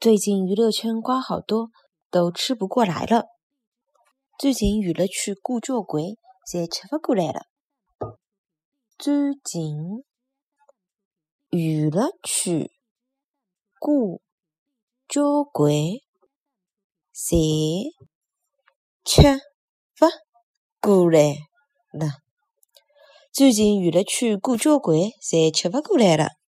最近娱乐圈瓜好多，都吃不过来了。最近娱乐圈瓜交关，侪吃不过来了。最近娱乐圈瓜交关，侪吃不过来了。最近娱乐圈瓜交关，侪吃不过来了。